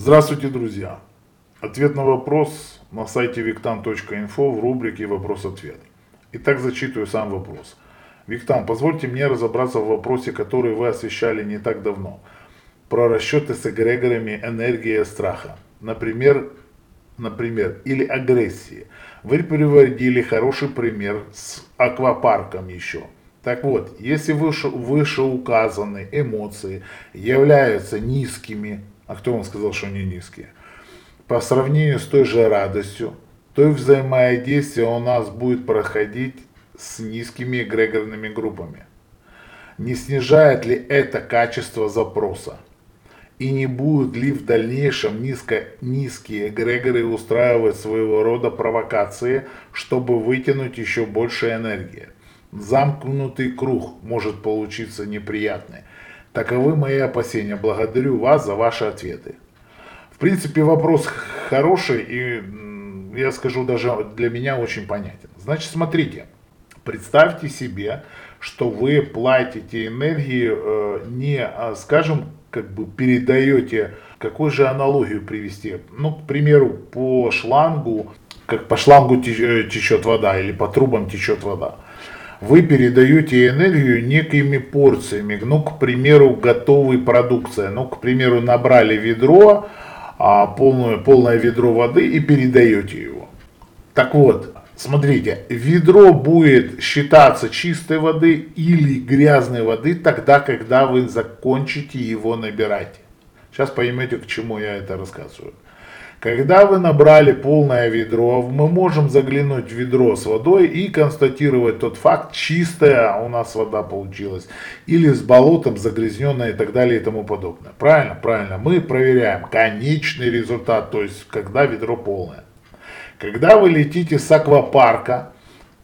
Здравствуйте, друзья! Ответ на вопрос на сайте виктан.инфо в рубрике «Вопрос-ответ». Итак, зачитываю сам вопрос. Виктан, позвольте мне разобраться в вопросе, который вы освещали не так давно. Про расчеты с эгрегорами энергии страха. Например, например, или агрессии. Вы приводили хороший пример с аквапарком еще. Так вот, если выше, вышеуказанные эмоции являются низкими, а кто вам сказал, что они низкие, по сравнению с той же радостью, то взаимодействие у нас будет проходить с низкими эгрегорными группами. Не снижает ли это качество запроса? И не будут ли в дальнейшем низко, низкие эгрегоры устраивать своего рода провокации, чтобы вытянуть еще больше энергии? Замкнутый круг может получиться неприятный. Таковы мои опасения. Благодарю вас за ваши ответы. В принципе, вопрос хороший и, я скажу, даже для меня очень понятен. Значит, смотрите, представьте себе, что вы платите энергии, э, не, а, скажем, как бы передаете, какую же аналогию привести? Ну, к примеру, по шлангу, как по шлангу э, течет вода или по трубам течет вода. Вы передаете энергию некими порциями, ну, к примеру, готовой продукции. Ну, к примеру, набрали ведро, а, полное, полное ведро воды и передаете его. Так вот, смотрите, ведро будет считаться чистой воды или грязной воды тогда, когда вы закончите его набирать. Сейчас поймете, к чему я это рассказываю. Когда вы набрали полное ведро, мы можем заглянуть в ведро с водой и констатировать тот факт, чистая у нас вода получилась, или с болотом загрязненная и так далее и тому подобное. Правильно? Правильно. Мы проверяем конечный результат, то есть когда ведро полное. Когда вы летите с аквапарка,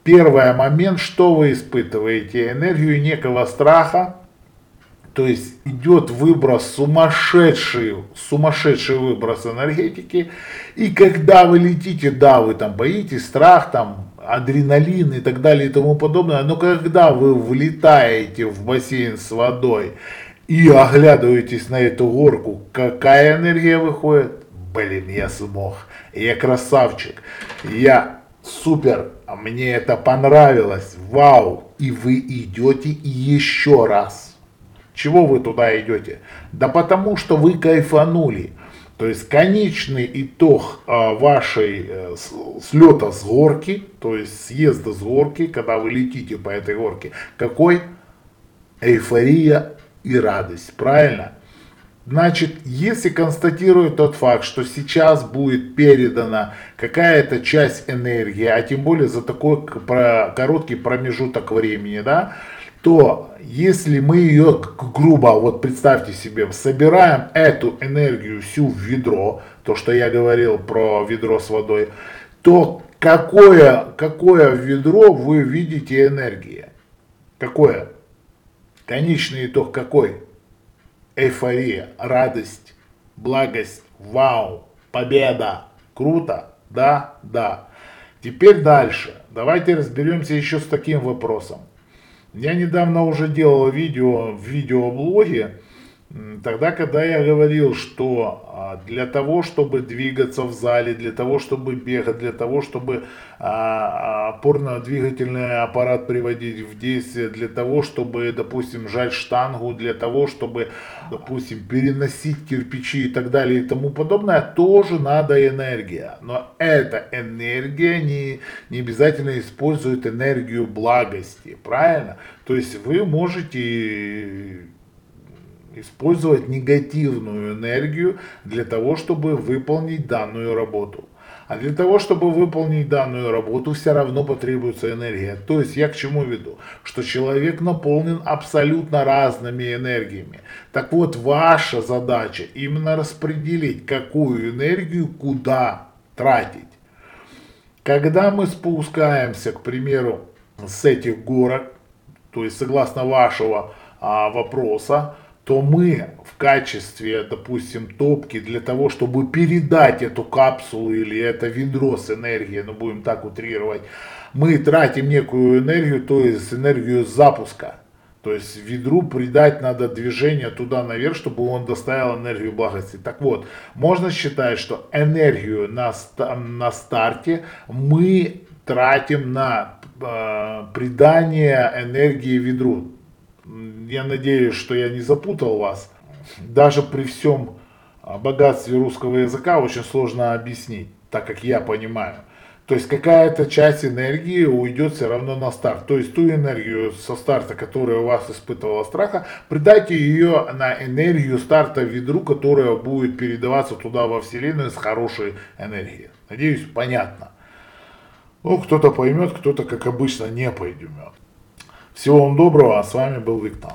первый момент, что вы испытываете? Энергию некого страха, то есть идет выброс сумасшедший, сумасшедший выброс энергетики. И когда вы летите, да, вы там боитесь, страх, там, адреналин и так далее и тому подобное. Но когда вы влетаете в бассейн с водой и оглядываетесь на эту горку, какая энергия выходит? Блин, я смог. Я красавчик. Я супер. Мне это понравилось. Вау. И вы идете еще раз. Чего вы туда идете? Да потому что вы кайфанули. То есть конечный итог а, вашей э, слета с горки, то есть съезда с горки, когда вы летите по этой горке, какой? Эйфория и радость, правильно? Значит, если констатируют тот факт, что сейчас будет передана какая-то часть энергии, а тем более за такой короткий промежуток времени, да, то если мы ее грубо, вот представьте себе, собираем эту энергию всю в ведро, то, что я говорил про ведро с водой, то какое, какое ведро вы видите энергии? Какое? Конечный итог какой? Эйфория, радость, благость, вау, победа, круто, да, да. Теперь дальше. Давайте разберемся еще с таким вопросом. Я недавно уже делал видео в видеоблоге, тогда, когда я говорил, что для того, чтобы двигаться в зале, для того, чтобы бегать, для того, чтобы а, опорно-двигательный аппарат приводить в действие, для того, чтобы, допустим, жать штангу, для того, чтобы, допустим, переносить кирпичи и так далее и тому подобное, тоже надо энергия. Но эта энергия не, не обязательно использует энергию благости, правильно? То есть вы можете использовать негативную энергию для того, чтобы выполнить данную работу. А для того, чтобы выполнить данную работу, все равно потребуется энергия. То есть я к чему веду? Что человек наполнен абсолютно разными энергиями. Так вот, ваша задача именно распределить, какую энергию куда тратить. Когда мы спускаемся, к примеру, с этих горок, то есть согласно вашего а, вопроса, то мы в качестве, допустим, топки для того, чтобы передать эту капсулу или это ведро с энергией, ну будем так утрировать, мы тратим некую энергию, то есть энергию запуска. То есть ведру придать надо движение туда наверх, чтобы он доставил энергию благости. Так вот, можно считать, что энергию на, на старте мы тратим на э, придание энергии ведру. Я надеюсь, что я не запутал вас. Даже при всем богатстве русского языка очень сложно объяснить, так как я понимаю. То есть какая-то часть энергии уйдет все равно на старт. То есть ту энергию со старта, которая у вас испытывала страха, придайте ее на энергию старта ведру, которая будет передаваться туда во Вселенную с хорошей энергией. Надеюсь, понятно. Ну, кто-то поймет, кто-то, как обычно, не поймет. Всего вам доброго, а с вами был Виктор.